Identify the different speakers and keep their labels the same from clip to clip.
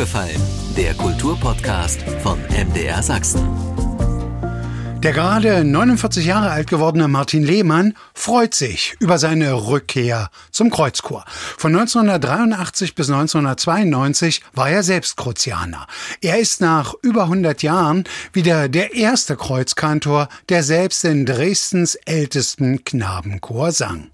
Speaker 1: aufgefallen? Der Kulturpodcast von MDR Sachsen.
Speaker 2: Der gerade 49 Jahre alt gewordene Martin Lehmann freut sich über seine Rückkehr zum Kreuzchor. Von 1983 bis 1992 war er selbst Kruzianer. Er ist nach über 100 Jahren wieder der erste Kreuzkantor, der selbst in Dresdens ältesten Knabenchor sang.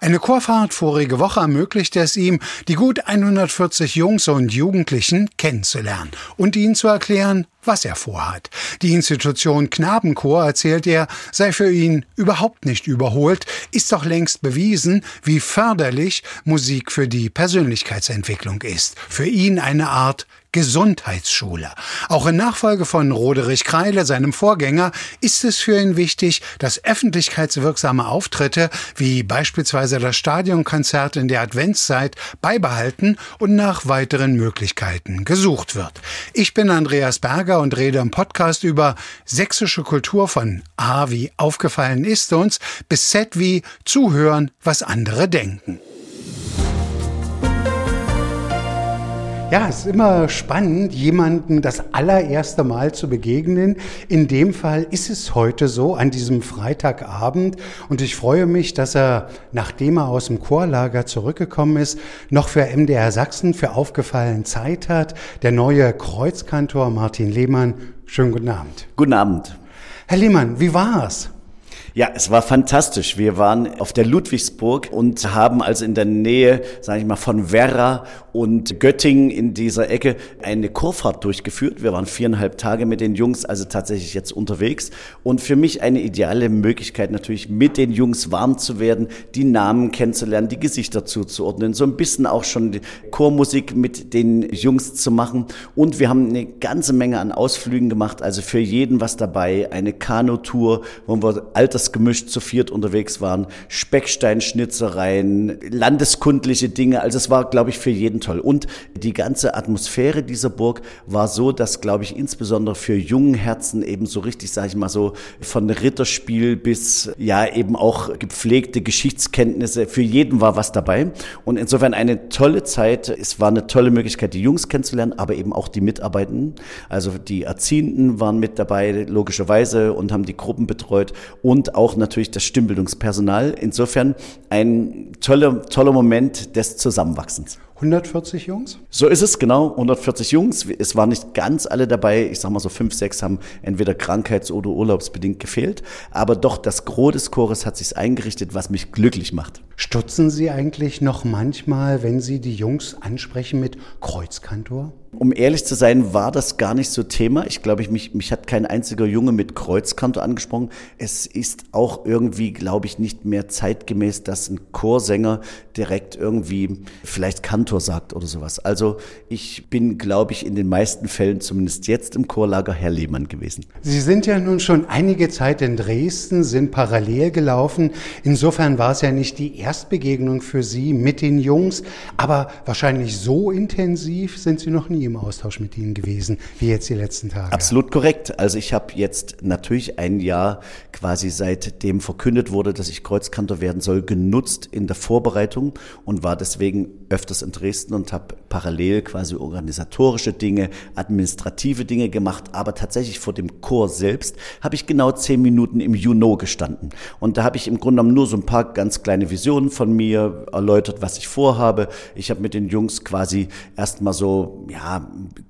Speaker 2: Eine Chorfahrt vorige Woche ermöglichte es ihm, die gut 140 Jungs und Jugendlichen kennenzulernen und ihnen zu erklären, was er vorhat. Die Institution Knabenchor, erzählt er, sei für ihn überhaupt nicht überholt, ist doch längst bewiesen, wie förderlich Musik für die Persönlichkeitsentwicklung ist. Für ihn eine Art Gesundheitsschule. Auch in Nachfolge von Roderich Kreile, seinem Vorgänger, ist es für ihn wichtig, dass öffentlichkeitswirksame Auftritte wie beispielsweise das Stadionkonzert in der Adventszeit beibehalten und nach weiteren Möglichkeiten gesucht wird. Ich bin Andreas Berger und rede im Podcast über sächsische Kultur von A wie aufgefallen ist uns bis Z wie zuhören, was andere denken. Ja, es ist immer spannend, jemanden das allererste Mal zu begegnen. In dem Fall ist es heute so, an diesem Freitagabend. Und ich freue mich, dass er, nachdem er aus dem Chorlager zurückgekommen ist, noch für MDR Sachsen für aufgefallen Zeit hat. Der neue Kreuzkantor Martin Lehmann. Schönen guten Abend.
Speaker 3: Guten Abend.
Speaker 2: Herr Lehmann, wie war's?
Speaker 3: Ja, es war fantastisch. Wir waren auf der Ludwigsburg und haben also in der Nähe, sage ich mal, von Werra und Göttingen in dieser Ecke eine Kurfahrt durchgeführt. Wir waren viereinhalb Tage mit den Jungs, also tatsächlich jetzt unterwegs. Und für mich eine ideale Möglichkeit natürlich, mit den Jungs warm zu werden, die Namen kennenzulernen, die Gesichter zuzuordnen, so ein bisschen auch schon Chormusik mit den Jungs zu machen. Und wir haben eine ganze Menge an Ausflügen gemacht, also für jeden was dabei. Eine Kanutour, wo wir alters gemischt zu viert unterwegs waren, Specksteinschnitzereien, landeskundliche Dinge. Also es war, glaube ich, für jeden toll. Und die ganze Atmosphäre dieser Burg war so, dass, glaube ich, insbesondere für jungen Herzen eben so richtig, sage ich mal so, von Ritterspiel bis ja eben auch gepflegte Geschichtskenntnisse, für jeden war was dabei. Und insofern eine tolle Zeit. Es war eine tolle Möglichkeit, die Jungs kennenzulernen, aber eben auch die Mitarbeitenden. Also die Erziehenden waren mit dabei, logischerweise, und haben die Gruppen betreut und auch natürlich das Stimmbildungspersonal. Insofern ein toller, toller Moment des Zusammenwachsens.
Speaker 2: 140 Jungs?
Speaker 3: So ist es, genau. 140 Jungs. Es waren nicht ganz alle dabei. Ich sag mal so fünf, sechs haben entweder krankheits- oder urlaubsbedingt gefehlt. Aber doch das Gros des Chores hat sich eingerichtet, was mich glücklich macht.
Speaker 2: Stutzen Sie eigentlich noch manchmal, wenn Sie die Jungs ansprechen mit Kreuzkantor?
Speaker 3: Um ehrlich zu sein, war das gar nicht so Thema. Ich glaube, ich, mich, mich hat kein einziger Junge mit Kreuzkantor angesprochen. Es ist auch irgendwie, glaube ich, nicht mehr zeitgemäß, dass ein Chorsänger direkt irgendwie vielleicht Kantor sagt oder sowas. Also ich bin, glaube ich, in den meisten Fällen, zumindest jetzt im Chorlager, Herr Lehmann gewesen.
Speaker 2: Sie sind ja nun schon einige Zeit in Dresden, sind parallel gelaufen. Insofern war es ja nicht die Erstbegegnung für Sie mit den Jungs, aber wahrscheinlich so intensiv sind Sie noch nie im Austausch mit ihnen gewesen, wie jetzt die letzten Tage.
Speaker 3: Absolut korrekt. Also ich habe jetzt natürlich ein Jahr quasi seitdem verkündet wurde, dass ich Kreuzkantor werden soll, genutzt in der Vorbereitung und war deswegen öfters in Dresden und habe parallel quasi organisatorische Dinge, administrative Dinge gemacht, aber tatsächlich vor dem Chor selbst habe ich genau zehn Minuten im Juno gestanden. Und da habe ich im Grunde genommen nur so ein paar ganz kleine Visionen von mir erläutert, was ich vorhabe. Ich habe mit den Jungs quasi erstmal so, ja,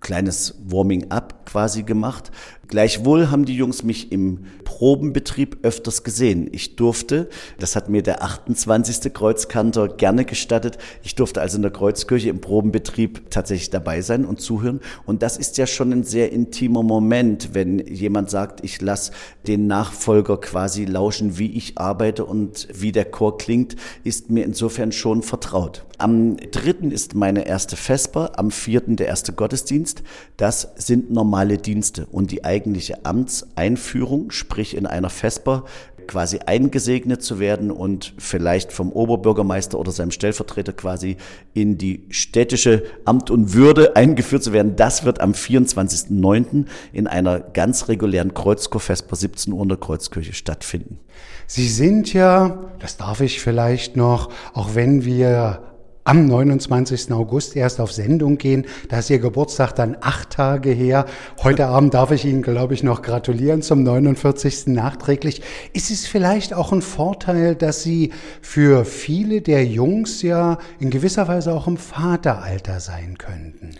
Speaker 3: kleines Warming-up quasi gemacht. Gleichwohl haben die Jungs mich im Probenbetrieb öfters gesehen. Ich durfte, das hat mir der 28. Kreuzkantor gerne gestattet, ich durfte also in der Kreuzkirche im Probenbetrieb tatsächlich dabei sein und zuhören. Und das ist ja schon ein sehr intimer Moment, wenn jemand sagt, ich lasse den Nachfolger quasi lauschen, wie ich arbeite und wie der Chor klingt, ist mir insofern schon vertraut. Am dritten ist meine erste Vesper, am vierten der erste Gottesdienst. Das sind normale Dienste und die eigentliche Amtseinführung, sprich in einer Vesper, quasi eingesegnet zu werden und vielleicht vom Oberbürgermeister oder seinem Stellvertreter quasi in die städtische Amt und Würde eingeführt zu werden. Das wird am 24.09. in einer ganz regulären Kreuzchorfesper 17 Uhr in der Kreuzkirche stattfinden.
Speaker 2: Sie sind ja, das darf ich vielleicht noch, auch wenn wir am 29. August erst auf Sendung gehen. Da ist Ihr Geburtstag dann acht Tage her. Heute Abend darf ich Ihnen, glaube ich, noch gratulieren zum 49. nachträglich. Ist es vielleicht auch ein Vorteil, dass Sie für viele der Jungs ja in gewisser Weise auch im Vateralter sein könnten?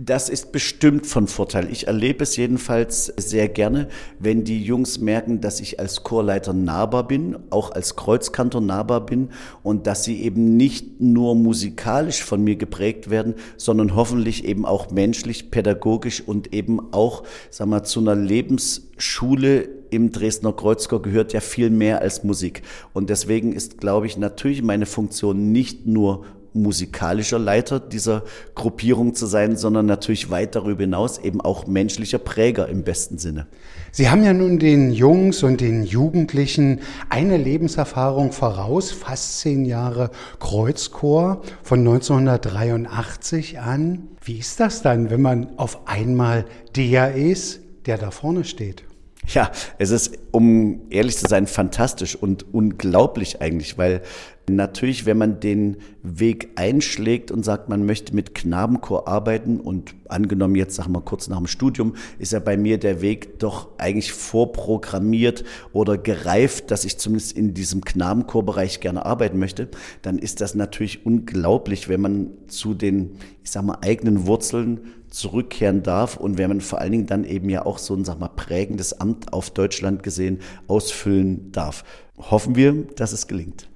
Speaker 3: Das ist bestimmt von Vorteil. Ich erlebe es jedenfalls sehr gerne, wenn die Jungs merken, dass ich als Chorleiter nahbar bin, auch als Kreuzkantor nahbar bin und dass sie eben nicht nur musikalisch von mir geprägt werden, sondern hoffentlich eben auch menschlich, pädagogisch und eben auch, sagen wir, zu einer Lebensschule im Dresdner Kreuzchor gehört ja viel mehr als Musik. Und deswegen ist, glaube ich, natürlich meine Funktion nicht nur musikalischer Leiter dieser Gruppierung zu sein, sondern natürlich weit darüber hinaus eben auch menschlicher Präger im besten Sinne.
Speaker 2: Sie haben ja nun den Jungs und den Jugendlichen eine Lebenserfahrung voraus, fast zehn Jahre Kreuzchor von 1983 an. Wie ist das dann, wenn man auf einmal der ist, der da vorne steht?
Speaker 3: Ja, es ist, um ehrlich zu sein, fantastisch und unglaublich eigentlich, weil Natürlich, wenn man den Weg einschlägt und sagt, man möchte mit Knabenchor arbeiten und angenommen jetzt, sagen wir kurz nach dem Studium, ist ja bei mir der Weg doch eigentlich vorprogrammiert oder gereift, dass ich zumindest in diesem Knabenchorbereich gerne arbeiten möchte, dann ist das natürlich unglaublich, wenn man zu den, ich sag mal, eigenen Wurzeln zurückkehren darf und wenn man vor allen Dingen dann eben ja auch so ein, sag mal, prägendes Amt auf Deutschland gesehen ausfüllen darf. Hoffen wir, dass es gelingt.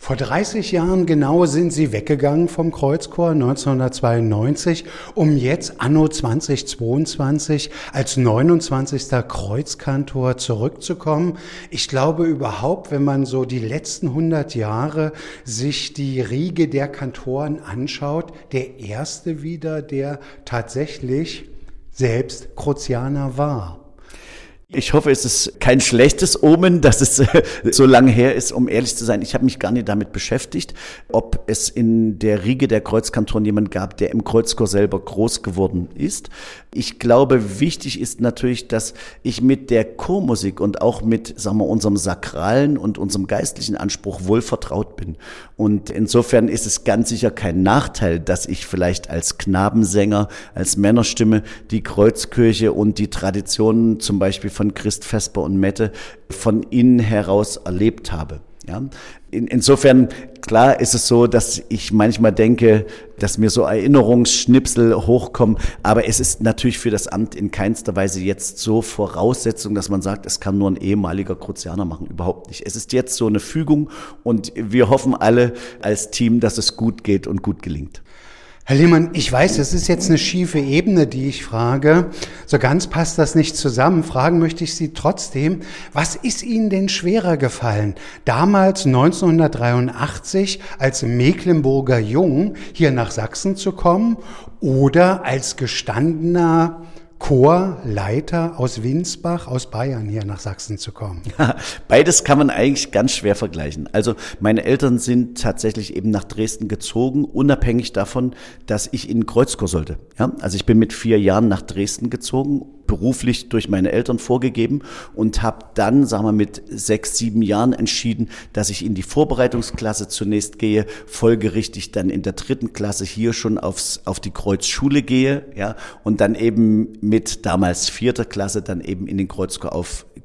Speaker 2: Vor 30 Jahren genau sind Sie weggegangen vom Kreuzchor 1992, um jetzt anno 2022 als 29. Kreuzkantor zurückzukommen. Ich glaube überhaupt, wenn man so die letzten 100 Jahre sich die Riege der Kantoren anschaut, der erste wieder, der tatsächlich selbst Kruzianer war.
Speaker 3: Ich hoffe, es ist kein schlechtes Omen, dass es äh, so lange her ist, um ehrlich zu sein. Ich habe mich gar nicht damit beschäftigt, ob es in der Riege der Kreuzkantoren jemand gab, der im Kreuzchor selber groß geworden ist. Ich glaube, wichtig ist natürlich, dass ich mit der Chormusik und auch mit, sagen wir, unserem sakralen und unserem geistlichen Anspruch wohl vertraut bin. Und insofern ist es ganz sicher kein Nachteil, dass ich vielleicht als Knabensänger, als Männerstimme die Kreuzkirche und die Traditionen zum Beispiel von Christ Vesper und Mette von innen heraus erlebt habe. Ja? In, insofern, klar ist es so, dass ich manchmal denke, dass mir so Erinnerungsschnipsel hochkommen, aber es ist natürlich für das Amt in keinster Weise jetzt so Voraussetzung, dass man sagt, es kann nur ein ehemaliger Kruzianer machen. Überhaupt nicht. Es ist jetzt so eine Fügung und wir hoffen alle als Team, dass es gut geht und gut gelingt.
Speaker 2: Herr Lehmann, ich weiß, es ist jetzt eine schiefe Ebene, die ich frage. So ganz passt das nicht zusammen. Fragen möchte ich Sie trotzdem. Was ist Ihnen denn schwerer gefallen? Damals 1983 als Mecklenburger Jung hier nach Sachsen zu kommen oder als gestandener Chorleiter aus Winsbach, aus Bayern hier nach Sachsen zu kommen?
Speaker 3: Beides kann man eigentlich ganz schwer vergleichen. Also meine Eltern sind tatsächlich eben nach Dresden gezogen, unabhängig davon, dass ich in Kreuzchor sollte. Ja? Also ich bin mit vier Jahren nach Dresden gezogen beruflich durch meine Eltern vorgegeben und habe dann, sagen wir, mit sechs, sieben Jahren entschieden, dass ich in die Vorbereitungsklasse zunächst gehe, folgerichtig dann in der dritten Klasse hier schon aufs, auf die Kreuzschule gehe, ja, und dann eben mit damals vierter Klasse dann eben in den Kreuzchor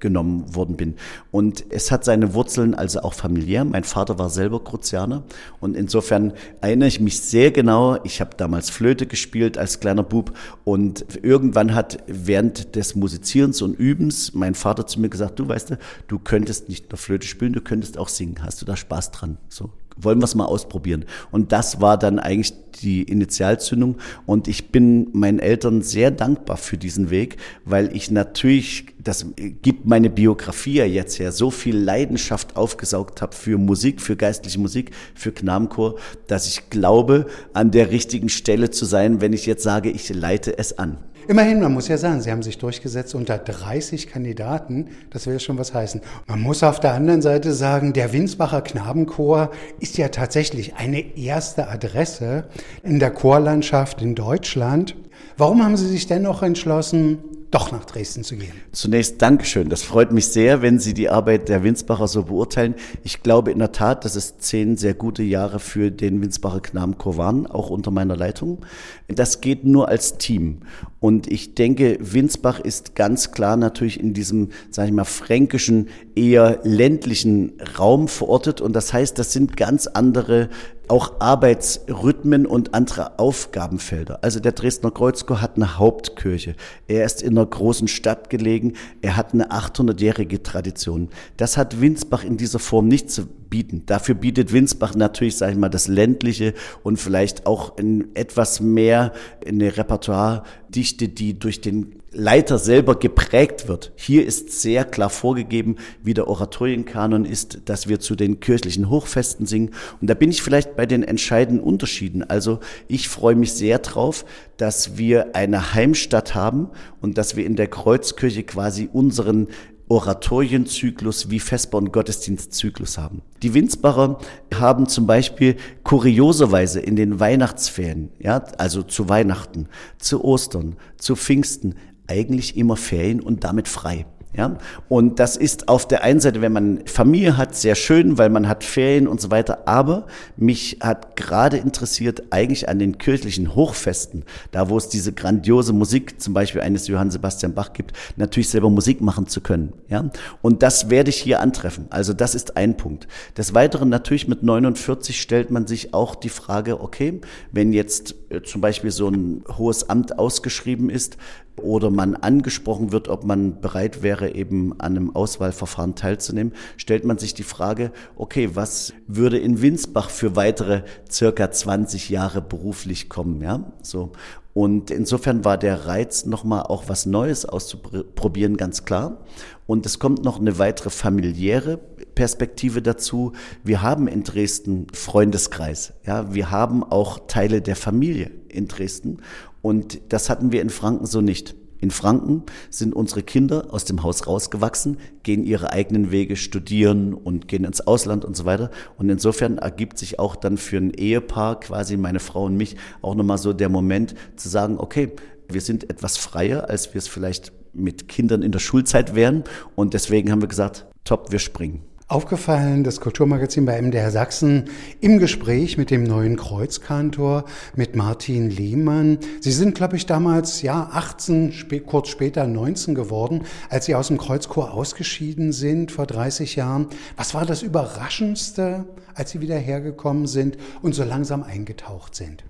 Speaker 3: aufgenommen worden bin. Und es hat seine Wurzeln also auch familiär. Mein Vater war selber Kruzianer und insofern erinnere ich mich sehr genau. Ich habe damals Flöte gespielt als kleiner Bub und irgendwann hat während des Musizierens und Übens mein Vater zu mir gesagt, du weißt du könntest nicht nur Flöte spielen, du könntest auch singen. Hast du da Spaß dran? So, wollen wir es mal ausprobieren. Und das war dann eigentlich die Initialzündung. Und ich bin meinen Eltern sehr dankbar für diesen Weg, weil ich natürlich, das gibt meine Biografie ja jetzt her, so viel Leidenschaft aufgesaugt habe für Musik, für geistliche Musik, für Knabenchor, dass ich glaube, an der richtigen Stelle zu sein, wenn ich jetzt sage, ich leite es an.
Speaker 2: Immerhin, man muss ja sagen, Sie haben sich durchgesetzt unter 30 Kandidaten. Das will schon was heißen. Man muss auf der anderen Seite sagen, der Winsbacher Knabenchor ist ja tatsächlich eine erste Adresse in der Chorlandschaft in Deutschland. Warum haben Sie sich dennoch entschlossen, doch nach Dresden zu gehen.
Speaker 3: Zunächst Dankeschön. Das freut mich sehr, wenn Sie die Arbeit der Winsbacher so beurteilen. Ich glaube in der Tat, dass es zehn sehr gute Jahre für den Winsbacher Knabenchor waren, auch unter meiner Leitung. Das geht nur als Team. Und ich denke, Winsbach ist ganz klar natürlich in diesem, sage ich mal, fränkischen, eher ländlichen Raum verortet. Und das heißt, das sind ganz andere auch Arbeitsrhythmen und andere Aufgabenfelder. Also der Dresdner Kreuzchor hat eine Hauptkirche. Er ist in einer großen Stadt gelegen. Er hat eine 800-jährige Tradition. Das hat Winsbach in dieser Form nicht zu bieten. Dafür bietet Winsbach natürlich, sage ich mal, das ländliche und vielleicht auch etwas mehr eine Repertoiredichte, die durch den Leiter selber geprägt wird. Hier ist sehr klar vorgegeben, wie der Oratorienkanon ist, dass wir zu den kirchlichen Hochfesten singen. Und da bin ich vielleicht bei den entscheidenden Unterschieden. Also ich freue mich sehr drauf, dass wir eine Heimstatt haben und dass wir in der Kreuzkirche quasi unseren Oratorienzyklus wie Vesper- und Gottesdienstzyklus haben. Die Winsbacher haben zum Beispiel kurioserweise in den Weihnachtsferien, ja, also zu Weihnachten, zu Ostern, zu Pfingsten, eigentlich immer Ferien und damit frei. Ja, und das ist auf der einen Seite, wenn man Familie hat, sehr schön, weil man hat Ferien und so weiter. Aber mich hat gerade interessiert, eigentlich an den kirchlichen Hochfesten, da wo es diese grandiose Musik, zum Beispiel eines Johann Sebastian Bach gibt, natürlich selber Musik machen zu können. Ja, und das werde ich hier antreffen. Also das ist ein Punkt. Des Weiteren natürlich mit 49 stellt man sich auch die Frage, okay, wenn jetzt äh, zum Beispiel so ein hohes Amt ausgeschrieben ist, oder man angesprochen wird, ob man bereit wäre, eben an einem Auswahlverfahren teilzunehmen, stellt man sich die Frage, okay, was würde in Winsbach für weitere circa 20 Jahre beruflich kommen, ja? So. Und insofern war der Reiz, nochmal auch was Neues auszuprobieren, ganz klar. Und es kommt noch eine weitere familiäre Perspektive dazu. Wir haben in Dresden Freundeskreis. Ja, wir haben auch Teile der Familie in Dresden. Und das hatten wir in Franken so nicht. In Franken sind unsere Kinder aus dem Haus rausgewachsen, gehen ihre eigenen Wege, studieren und gehen ins Ausland und so weiter. Und insofern ergibt sich auch dann für ein Ehepaar, quasi meine Frau und mich, auch nochmal so der Moment zu sagen, okay, wir sind etwas freier, als wir es vielleicht mit Kindern in der Schulzeit wären. Und deswegen haben wir gesagt, top, wir springen.
Speaker 2: Aufgefallen, das Kulturmagazin bei MDR Sachsen im Gespräch mit dem neuen Kreuzkantor, mit Martin Lehmann. Sie sind, glaube ich, damals, ja, 18, kurz später 19 geworden, als Sie aus dem Kreuzchor ausgeschieden sind vor 30 Jahren. Was war das Überraschendste, als Sie wieder hergekommen sind und so langsam eingetaucht sind?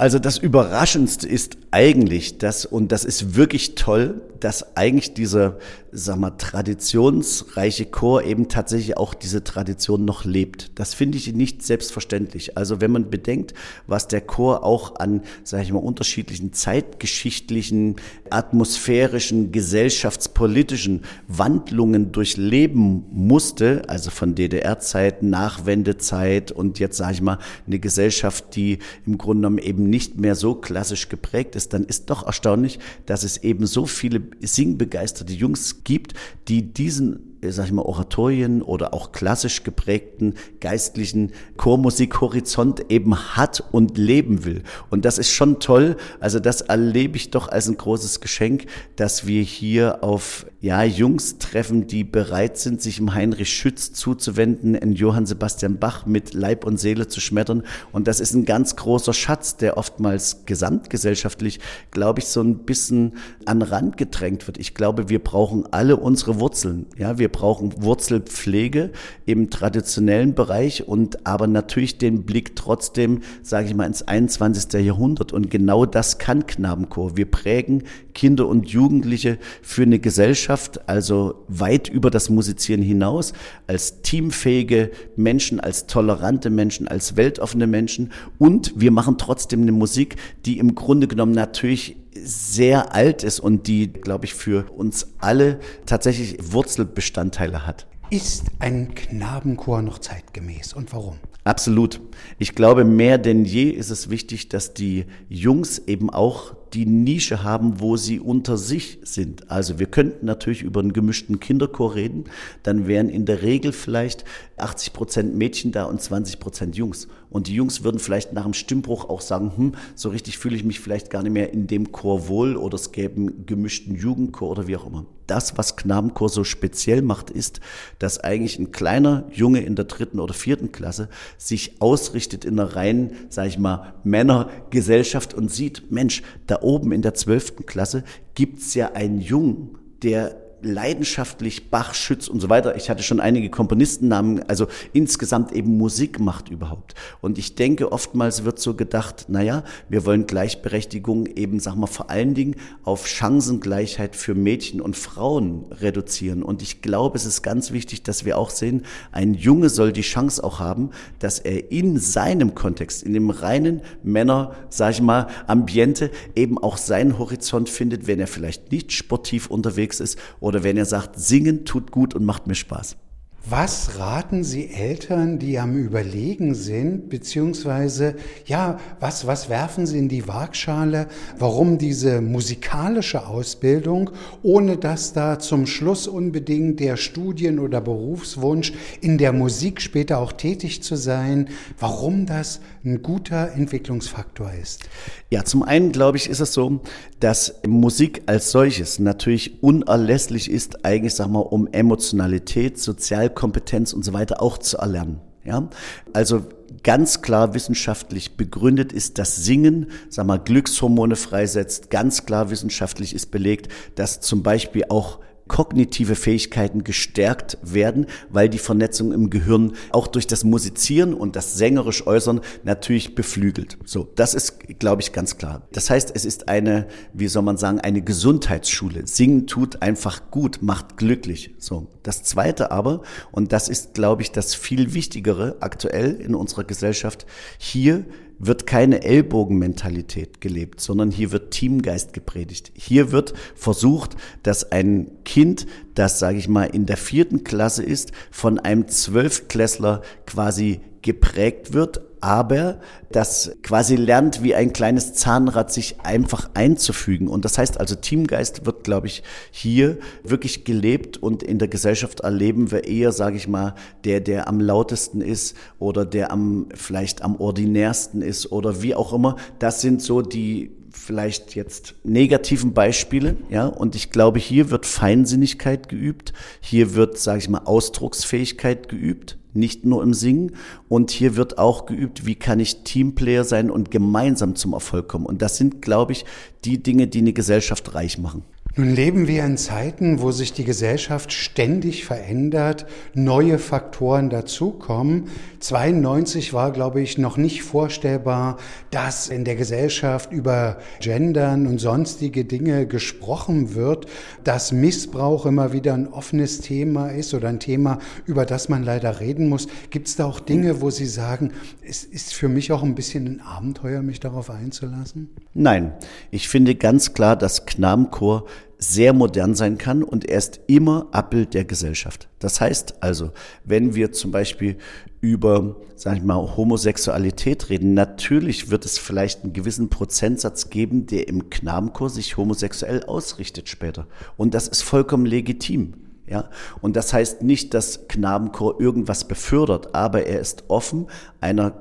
Speaker 3: Also das Überraschendste ist eigentlich das, und das ist wirklich toll, dass eigentlich dieser, sag mal, traditionsreiche Chor eben tatsächlich auch diese Tradition noch lebt. Das finde ich nicht selbstverständlich. Also wenn man bedenkt, was der Chor auch an, sage ich mal, unterschiedlichen zeitgeschichtlichen, atmosphärischen, gesellschaftspolitischen Wandlungen durchleben musste, also von DDR-Zeit, Nachwendezeit und jetzt, sage ich mal, eine Gesellschaft, die im Grunde genommen eben nicht mehr so klassisch geprägt ist, dann ist doch erstaunlich, dass es eben so viele singbegeisterte Jungs gibt, die diesen sag ich mal, Oratorien oder auch klassisch geprägten geistlichen Chormusikhorizont eben hat und leben will. Und das ist schon toll. Also das erlebe ich doch als ein großes Geschenk, dass wir hier auf ja, Jungs treffen, die bereit sind, sich im Heinrich Schütz zuzuwenden, in Johann Sebastian Bach mit Leib und Seele zu schmettern. Und das ist ein ganz großer Schatz, der oftmals gesamtgesellschaftlich, glaube ich, so ein bisschen an Rand gedrängt wird. Ich glaube, wir brauchen alle unsere Wurzeln. Ja, wir brauchen Wurzelpflege im traditionellen Bereich und aber natürlich den Blick trotzdem, sage ich mal, ins 21. Jahrhundert. Und genau das kann Knabenchor. Wir prägen Kinder und Jugendliche für eine Gesellschaft, also weit über das Musizieren hinaus, als teamfähige Menschen, als tolerante Menschen, als weltoffene Menschen. Und wir machen trotzdem eine Musik, die im Grunde genommen natürlich sehr alt ist und die, glaube ich, für uns alle tatsächlich Wurzelbestandteile hat.
Speaker 2: Ist ein Knabenchor noch zeitgemäß und warum?
Speaker 3: Absolut. Ich glaube, mehr denn je ist es wichtig, dass die Jungs eben auch die Nische haben, wo sie unter sich sind. Also wir könnten natürlich über einen gemischten Kinderchor reden, dann wären in der Regel vielleicht 80 Prozent Mädchen da und 20 Prozent Jungs. Und die Jungs würden vielleicht nach dem Stimmbruch auch sagen, hm, so richtig fühle ich mich vielleicht gar nicht mehr in dem Chor wohl oder es gäbe einen gemischten Jugendchor oder wie auch immer. Das, was Knabenchor so speziell macht, ist, dass eigentlich ein kleiner Junge in der dritten oder vierten Klasse sich ausrichtet in einer reinen, sag ich mal, Männergesellschaft und sieht, Mensch, da oben in der zwölften Klasse gibt's ja einen Jungen, der leidenschaftlich Bach, Schütz und so weiter. Ich hatte schon einige Komponistennamen, also insgesamt eben Musik macht überhaupt. Und ich denke, oftmals wird so gedacht, naja, wir wollen Gleichberechtigung eben, sag mal, vor allen Dingen auf Chancengleichheit für Mädchen und Frauen reduzieren. Und ich glaube, es ist ganz wichtig, dass wir auch sehen, ein Junge soll die Chance auch haben, dass er in seinem Kontext, in dem reinen Männer, sag ich mal, Ambiente eben auch seinen Horizont findet, wenn er vielleicht nicht sportiv unterwegs ist oder wenn er sagt, singen tut gut und macht mir Spaß.
Speaker 2: Was raten Sie Eltern, die am Überlegen sind, beziehungsweise, ja, was, was werfen Sie in die Waagschale, warum diese musikalische Ausbildung, ohne dass da zum Schluss unbedingt der Studien- oder Berufswunsch in der Musik später auch tätig zu sein, warum das ein guter Entwicklungsfaktor ist?
Speaker 3: Ja, zum einen glaube ich, ist es so, dass Musik als solches natürlich unerlässlich ist, eigentlich, sag mal, um Emotionalität, sozial Sozialkompetenz und so weiter auch zu erlernen. Ja, also ganz klar wissenschaftlich begründet ist, dass Singen, sag mal, Glückshormone freisetzt. Ganz klar wissenschaftlich ist belegt, dass zum Beispiel auch kognitive Fähigkeiten gestärkt werden, weil die Vernetzung im Gehirn auch durch das Musizieren und das sängerisch Äußern natürlich beflügelt. So, das ist, glaube ich, ganz klar. Das heißt, es ist eine, wie soll man sagen, eine Gesundheitsschule. Singen tut einfach gut, macht glücklich. So. Das zweite aber, und das ist, glaube ich, das viel Wichtigere aktuell in unserer Gesellschaft, hier wird keine Ellbogenmentalität gelebt, sondern hier wird Teamgeist gepredigt. Hier wird versucht, dass ein Kind, das, sage ich mal, in der vierten Klasse ist, von einem Zwölfklässler quasi geprägt wird, aber das quasi lernt, wie ein kleines Zahnrad sich einfach einzufügen. Und das heißt also, Teamgeist wird, glaube ich, hier wirklich gelebt und in der Gesellschaft erleben wir eher, sage ich mal, der, der am lautesten ist oder der am vielleicht am ordinärsten ist oder wie auch immer. Das sind so die vielleicht jetzt negativen Beispiele, ja, und ich glaube, hier wird Feinsinnigkeit geübt, hier wird, sage ich mal, Ausdrucksfähigkeit geübt, nicht nur im Singen, und hier wird auch geübt, wie kann ich Teamplayer sein und gemeinsam zum Erfolg kommen. Und das sind, glaube ich, die Dinge, die eine Gesellschaft reich machen.
Speaker 2: Nun leben wir in Zeiten, wo sich die Gesellschaft ständig verändert, neue Faktoren dazukommen. 92 war, glaube ich, noch nicht vorstellbar, dass in der Gesellschaft über Gendern und sonstige Dinge gesprochen wird, dass Missbrauch immer wieder ein offenes Thema ist oder ein Thema, über das man leider reden muss. Gibt es da auch Dinge, wo Sie sagen, es ist für mich auch ein bisschen ein Abenteuer, mich darauf einzulassen?
Speaker 3: Nein, ich finde ganz klar, dass Knabenchor sehr modern sein kann und er ist immer Abbild der Gesellschaft. Das heißt also, wenn wir zum Beispiel über, sag ich mal, Homosexualität reden, natürlich wird es vielleicht einen gewissen Prozentsatz geben, der im Knabenchor sich homosexuell ausrichtet später. Und das ist vollkommen legitim. Ja, und das heißt nicht, dass Knabenchor irgendwas befördert, aber er ist offen einer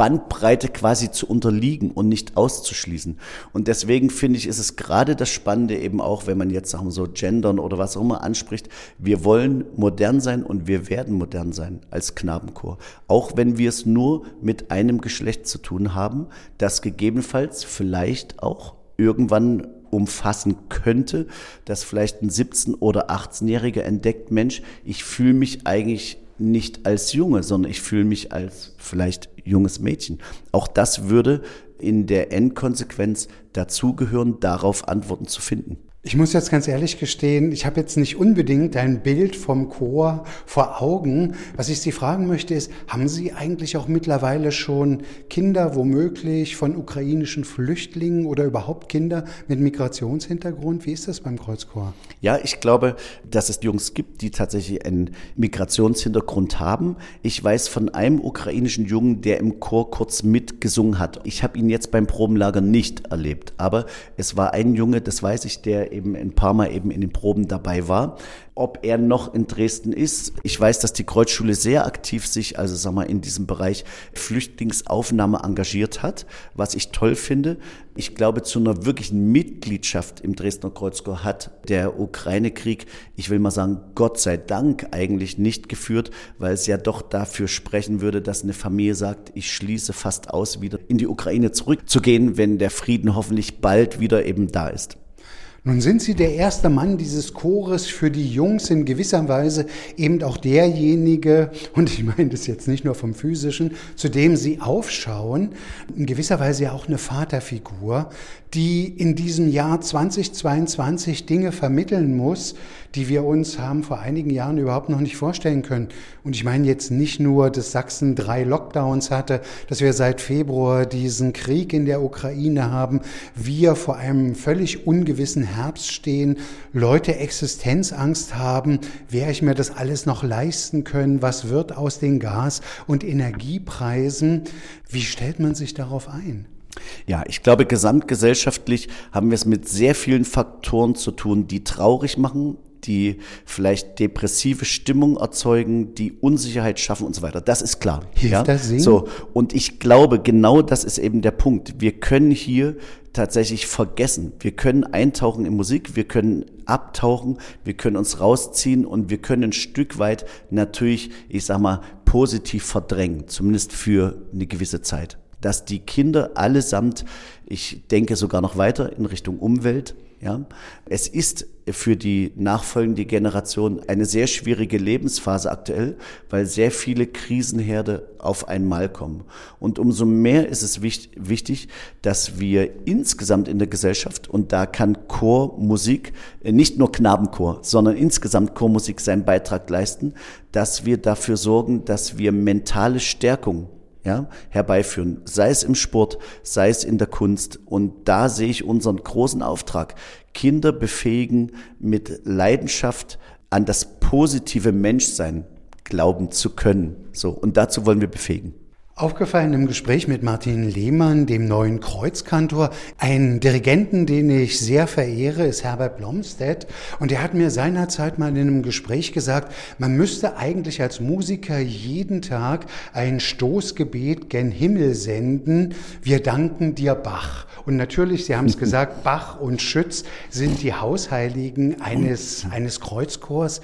Speaker 3: Gesellschaftsbandbreite quasi zu unterliegen und nicht auszuschließen. Und deswegen finde ich, ist es gerade das Spannende eben auch, wenn man jetzt sagen so Gendern oder was auch immer anspricht. Wir wollen modern sein und wir werden modern sein als Knabenchor. Auch wenn wir es nur mit einem Geschlecht zu tun haben, das gegebenenfalls vielleicht auch irgendwann umfassen könnte, dass vielleicht ein 17- oder 18-Jähriger entdeckt, Mensch, ich fühle mich eigentlich nicht als Junge, sondern ich fühle mich als vielleicht junges Mädchen. Auch das würde in der Endkonsequenz dazugehören, darauf Antworten zu finden.
Speaker 2: Ich muss jetzt ganz ehrlich gestehen, ich habe jetzt nicht unbedingt ein Bild vom Chor vor Augen. Was ich Sie fragen möchte ist, haben Sie eigentlich auch mittlerweile schon Kinder womöglich von ukrainischen Flüchtlingen oder überhaupt Kinder mit Migrationshintergrund? Wie ist das beim Kreuzchor?
Speaker 3: Ja, ich glaube, dass es Jungs gibt, die tatsächlich einen Migrationshintergrund haben. Ich weiß von einem ukrainischen Jungen, der im Chor kurz mitgesungen hat. Ich habe ihn jetzt beim Probenlager nicht erlebt, aber es war ein Junge, das weiß ich, der eben ein paar Mal eben in den Proben dabei war. Ob er noch in Dresden ist, ich weiß, dass die Kreuzschule sehr aktiv sich, also sag mal, in diesem Bereich Flüchtlingsaufnahme engagiert hat, was ich toll finde. Ich glaube, zu einer wirklichen Mitgliedschaft im Dresdner Kreuzchor hat der Ukraine-Krieg, ich will mal sagen, Gott sei Dank eigentlich nicht geführt, weil es ja doch dafür sprechen würde, dass eine Familie sagt, ich schließe fast aus, wieder in die Ukraine zurückzugehen, wenn der Frieden hoffentlich bald wieder eben da ist.
Speaker 2: Nun sind Sie der erste Mann dieses Chores für die Jungs in gewisser Weise eben auch derjenige, und ich meine das jetzt nicht nur vom physischen, zu dem Sie aufschauen, in gewisser Weise ja auch eine Vaterfigur, die in diesem Jahr 2022 Dinge vermitteln muss, die wir uns haben vor einigen Jahren überhaupt noch nicht vorstellen können. Und ich meine jetzt nicht nur, dass Sachsen drei Lockdowns hatte, dass wir seit Februar diesen Krieg in der Ukraine haben, wir vor einem völlig ungewissen Herbst stehen, Leute Existenzangst haben, werde ich mir das alles noch leisten können, was wird aus den Gas- und Energiepreisen, wie stellt man sich darauf ein?
Speaker 3: Ja, ich glaube, gesamtgesellschaftlich haben wir es mit sehr vielen Faktoren zu tun, die traurig machen, die vielleicht depressive Stimmung erzeugen, die Unsicherheit schaffen und so weiter. Das ist klar.
Speaker 2: Hilft ja? das Singen?
Speaker 3: So. Und ich glaube, genau das ist eben der Punkt. Wir können hier tatsächlich vergessen. Wir können eintauchen in Musik, wir können abtauchen, wir können uns rausziehen und wir können ein Stück weit natürlich, ich sag mal, positiv verdrängen, zumindest für eine gewisse Zeit. Dass die Kinder allesamt, ich denke sogar noch weiter in Richtung Umwelt, ja, es ist für die nachfolgende Generation eine sehr schwierige Lebensphase aktuell, weil sehr viele Krisenherde auf einmal kommen. Und umso mehr ist es wichtig, dass wir insgesamt in der Gesellschaft, und da kann Chormusik, äh, nicht nur Knabenchor, sondern insgesamt Chormusik seinen Beitrag leisten, dass wir dafür sorgen, dass wir mentale Stärkung ja, herbeiführen, sei es im Sport, sei es in der Kunst. Und da sehe ich unseren großen Auftrag, Kinder befähigen, mit Leidenschaft an das positive Menschsein glauben zu können. So, und dazu wollen wir befähigen.
Speaker 2: Aufgefallen im Gespräch mit Martin Lehmann, dem neuen Kreuzkantor, ein Dirigenten, den ich sehr verehre, ist Herbert Blomstedt. Und er hat mir seinerzeit mal in einem Gespräch gesagt, man müsste eigentlich als Musiker jeden Tag ein Stoßgebet gen Himmel senden. Wir danken dir, Bach. Und natürlich, Sie haben es gesagt, Bach und Schütz sind die Hausheiligen eines, eines Kreuzchors.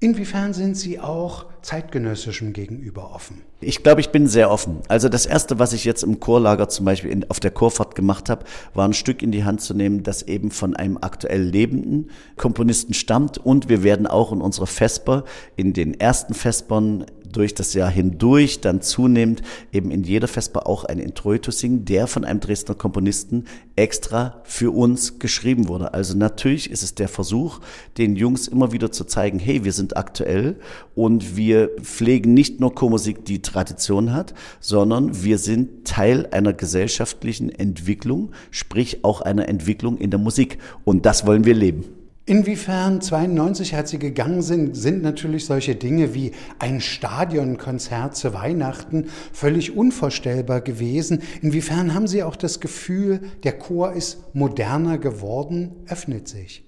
Speaker 2: Inwiefern sind Sie auch zeitgenössischem gegenüber offen?
Speaker 3: Ich glaube, ich bin sehr offen. Also das Erste, was ich jetzt im Chorlager zum Beispiel in, auf der Chorfahrt gemacht habe, war ein Stück in die Hand zu nehmen, das eben von einem aktuell lebenden Komponisten stammt. Und wir werden auch in unserer Vesper, in den ersten Vespern durch das Jahr hindurch dann zunehmend eben in jeder Vesper auch ein Introitus singen, der von einem Dresdner Komponisten extra für uns geschrieben wurde. Also natürlich ist es der Versuch, den Jungs immer wieder zu zeigen, hey, wir sind aktuell und wir pflegen nicht nur Chormusik, die Tradition hat, sondern wir sind Teil einer gesellschaftlichen Entwicklung, sprich auch einer Entwicklung in der Musik. Und das wollen wir leben.
Speaker 2: Inwiefern 92, als Sie gegangen sind, sind natürlich solche Dinge wie ein Stadionkonzert zu Weihnachten völlig unvorstellbar gewesen. Inwiefern haben Sie auch das Gefühl, der Chor ist moderner geworden, öffnet sich?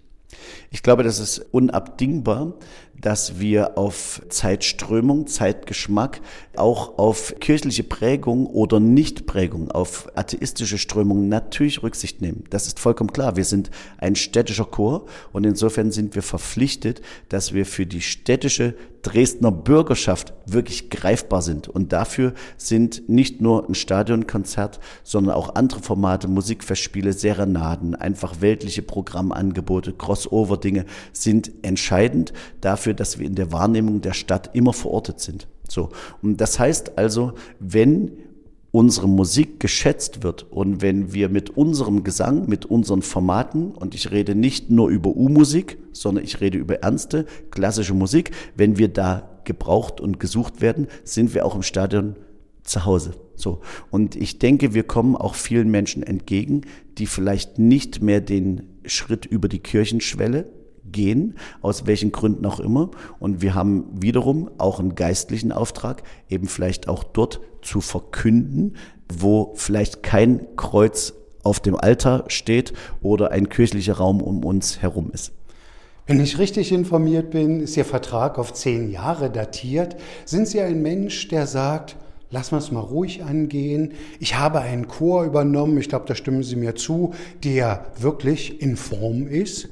Speaker 3: Ich glaube, das ist unabdingbar, dass wir auf Zeitströmung, Zeitgeschmack, auch auf kirchliche Prägung oder Nichtprägung, auf atheistische Strömungen natürlich Rücksicht nehmen. Das ist vollkommen klar. Wir sind ein städtischer Chor und insofern sind wir verpflichtet, dass wir für die städtische Dresdner Bürgerschaft wirklich greifbar sind. Und dafür sind nicht nur ein Stadionkonzert, sondern auch andere Formate, Musikfestspiele, Serenaden, einfach weltliche Programmangebote, Crossover-Dinge sind entscheidend dafür, dass wir in der Wahrnehmung der Stadt immer verortet sind. So. Und das heißt also, wenn unsere Musik geschätzt wird und wenn wir mit unserem Gesang, mit unseren Formaten, und ich rede nicht nur über U-Musik, sondern ich rede über ernste, klassische Musik, wenn wir da gebraucht und gesucht werden, sind wir auch im Stadion zu Hause. So. Und ich denke, wir kommen auch vielen Menschen entgegen, die vielleicht nicht mehr den Schritt über die Kirchenschwelle gehen, aus welchen Gründen auch immer. Und wir haben wiederum auch einen geistlichen Auftrag, eben vielleicht auch dort zu verkünden, wo vielleicht kein Kreuz auf dem Altar steht oder ein kirchlicher Raum um uns herum ist.
Speaker 2: Wenn ich richtig informiert bin, ist Ihr Vertrag auf zehn Jahre datiert. Sind Sie ein Mensch, der sagt, lass es mal ruhig angehen. Ich habe einen Chor übernommen, ich glaube, da stimmen Sie mir zu, der wirklich in Form ist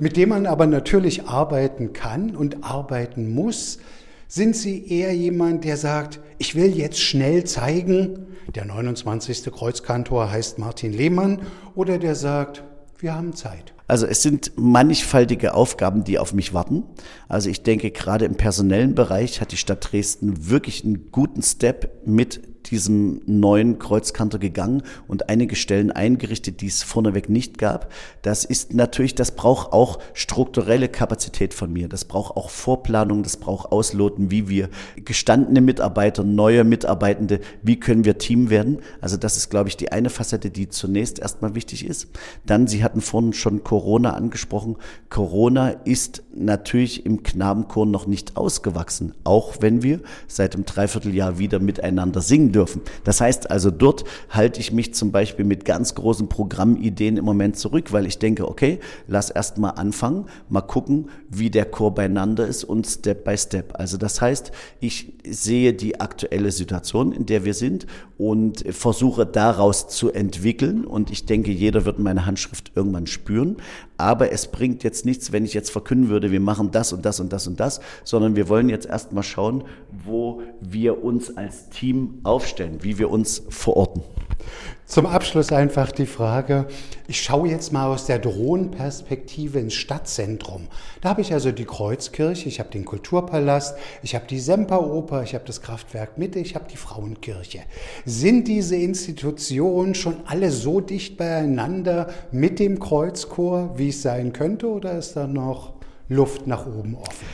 Speaker 2: mit dem man aber natürlich arbeiten kann und arbeiten muss, sind Sie eher jemand, der sagt, ich will jetzt schnell zeigen, der 29. Kreuzkantor heißt Martin Lehmann, oder der sagt, wir haben Zeit.
Speaker 3: Also es sind mannigfaltige Aufgaben, die auf mich warten. Also ich denke, gerade im personellen Bereich hat die Stadt Dresden wirklich einen guten Step mit diesem neuen Kreuzkanter gegangen und einige Stellen eingerichtet, die es vorneweg nicht gab. Das ist natürlich, das braucht auch strukturelle Kapazität von mir. Das braucht auch Vorplanung, das braucht Ausloten, wie wir gestandene Mitarbeiter, neue Mitarbeitende, wie können wir Team werden. Also das ist, glaube ich, die eine Facette, die zunächst erstmal wichtig ist. Dann, Sie hatten vorhin schon Corona angesprochen. Corona ist natürlich im Knabenchor noch nicht ausgewachsen, auch wenn wir seit einem Dreivierteljahr wieder miteinander singen dürfen. Das heißt also, dort halte ich mich zum Beispiel mit ganz großen Programmideen im Moment zurück, weil ich denke, okay, lass erst mal anfangen, mal gucken, wie der Chor beieinander ist und Step by Step. Also das heißt, ich sehe die aktuelle Situation, in der wir sind und versuche daraus zu entwickeln und ich denke, jeder wird meine Handschrift irgendwann spüren. Aber es bringt jetzt nichts, wenn ich jetzt verkünden würde, wir machen das und das und das und das, sondern wir wollen jetzt erstmal schauen, wo wir uns als Team aufstellen, wie wir uns verorten.
Speaker 2: Zum Abschluss einfach die Frage, ich schaue jetzt mal aus der Drohnenperspektive ins Stadtzentrum. Da habe ich also die Kreuzkirche, ich habe den Kulturpalast, ich habe die Semperoper, ich habe das Kraftwerk Mitte, ich habe die Frauenkirche. Sind diese Institutionen schon alle so dicht beieinander mit dem Kreuzchor, wie es sein könnte, oder ist da noch Luft nach oben offen?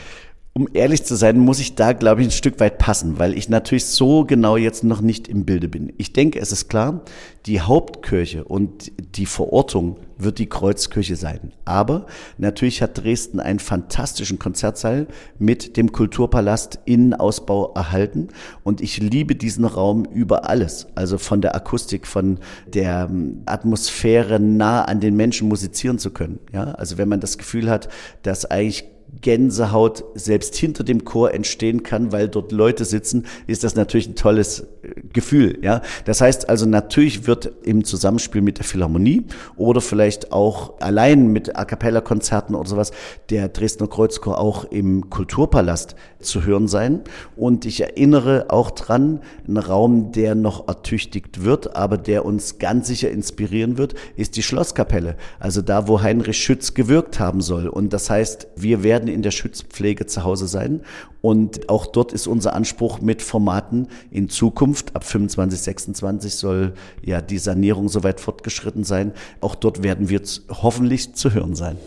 Speaker 3: Um ehrlich zu sein, muss ich da, glaube ich, ein Stück weit passen, weil ich natürlich so genau jetzt noch nicht im Bilde bin. Ich denke, es ist klar, die Hauptkirche und die Verortung wird die Kreuzkirche sein. Aber natürlich hat Dresden einen fantastischen Konzertsaal mit dem Kulturpalast Innenausbau erhalten. Und ich liebe diesen Raum über alles. Also von der Akustik, von der ähm, Atmosphäre nah an den Menschen musizieren zu können. Ja, also wenn man das Gefühl hat, dass eigentlich Gänsehaut selbst hinter dem Chor entstehen kann, weil dort Leute sitzen, ist das natürlich ein tolles äh, Gefühl. Ja, das heißt also natürlich wird im Zusammenspiel mit der Philharmonie oder vielleicht auch allein mit A cappella Konzerten oder sowas der Dresdner Kreuzchor auch im Kulturpalast zu hören sein. Und ich erinnere auch dran, ein Raum, der noch ertüchtigt wird, aber der uns ganz sicher inspirieren wird, ist die Schlosskapelle. Also da, wo Heinrich Schütz gewirkt haben soll. Und das heißt, wir werden werden in der Schützpflege zu Hause sein. Und auch dort ist unser Anspruch mit Formaten in Zukunft. Ab 25, 26 soll ja die Sanierung soweit fortgeschritten sein. Auch dort werden wir hoffentlich zu hören sein.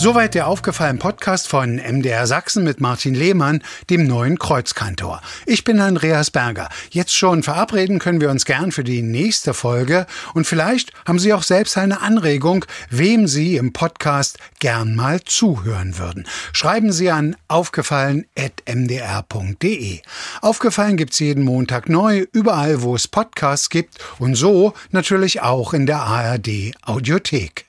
Speaker 2: Soweit der aufgefallen Podcast von MDR Sachsen mit Martin Lehmann, dem neuen Kreuzkantor. Ich bin Andreas Berger. Jetzt schon verabreden können wir uns gern für die nächste Folge und vielleicht haben Sie auch selbst eine Anregung, wem Sie im Podcast gern mal zuhören würden. Schreiben Sie an aufgefallen.mdr.de. Aufgefallen gibt's jeden Montag neu, überall wo es Podcasts gibt und so natürlich auch in der ARD Audiothek.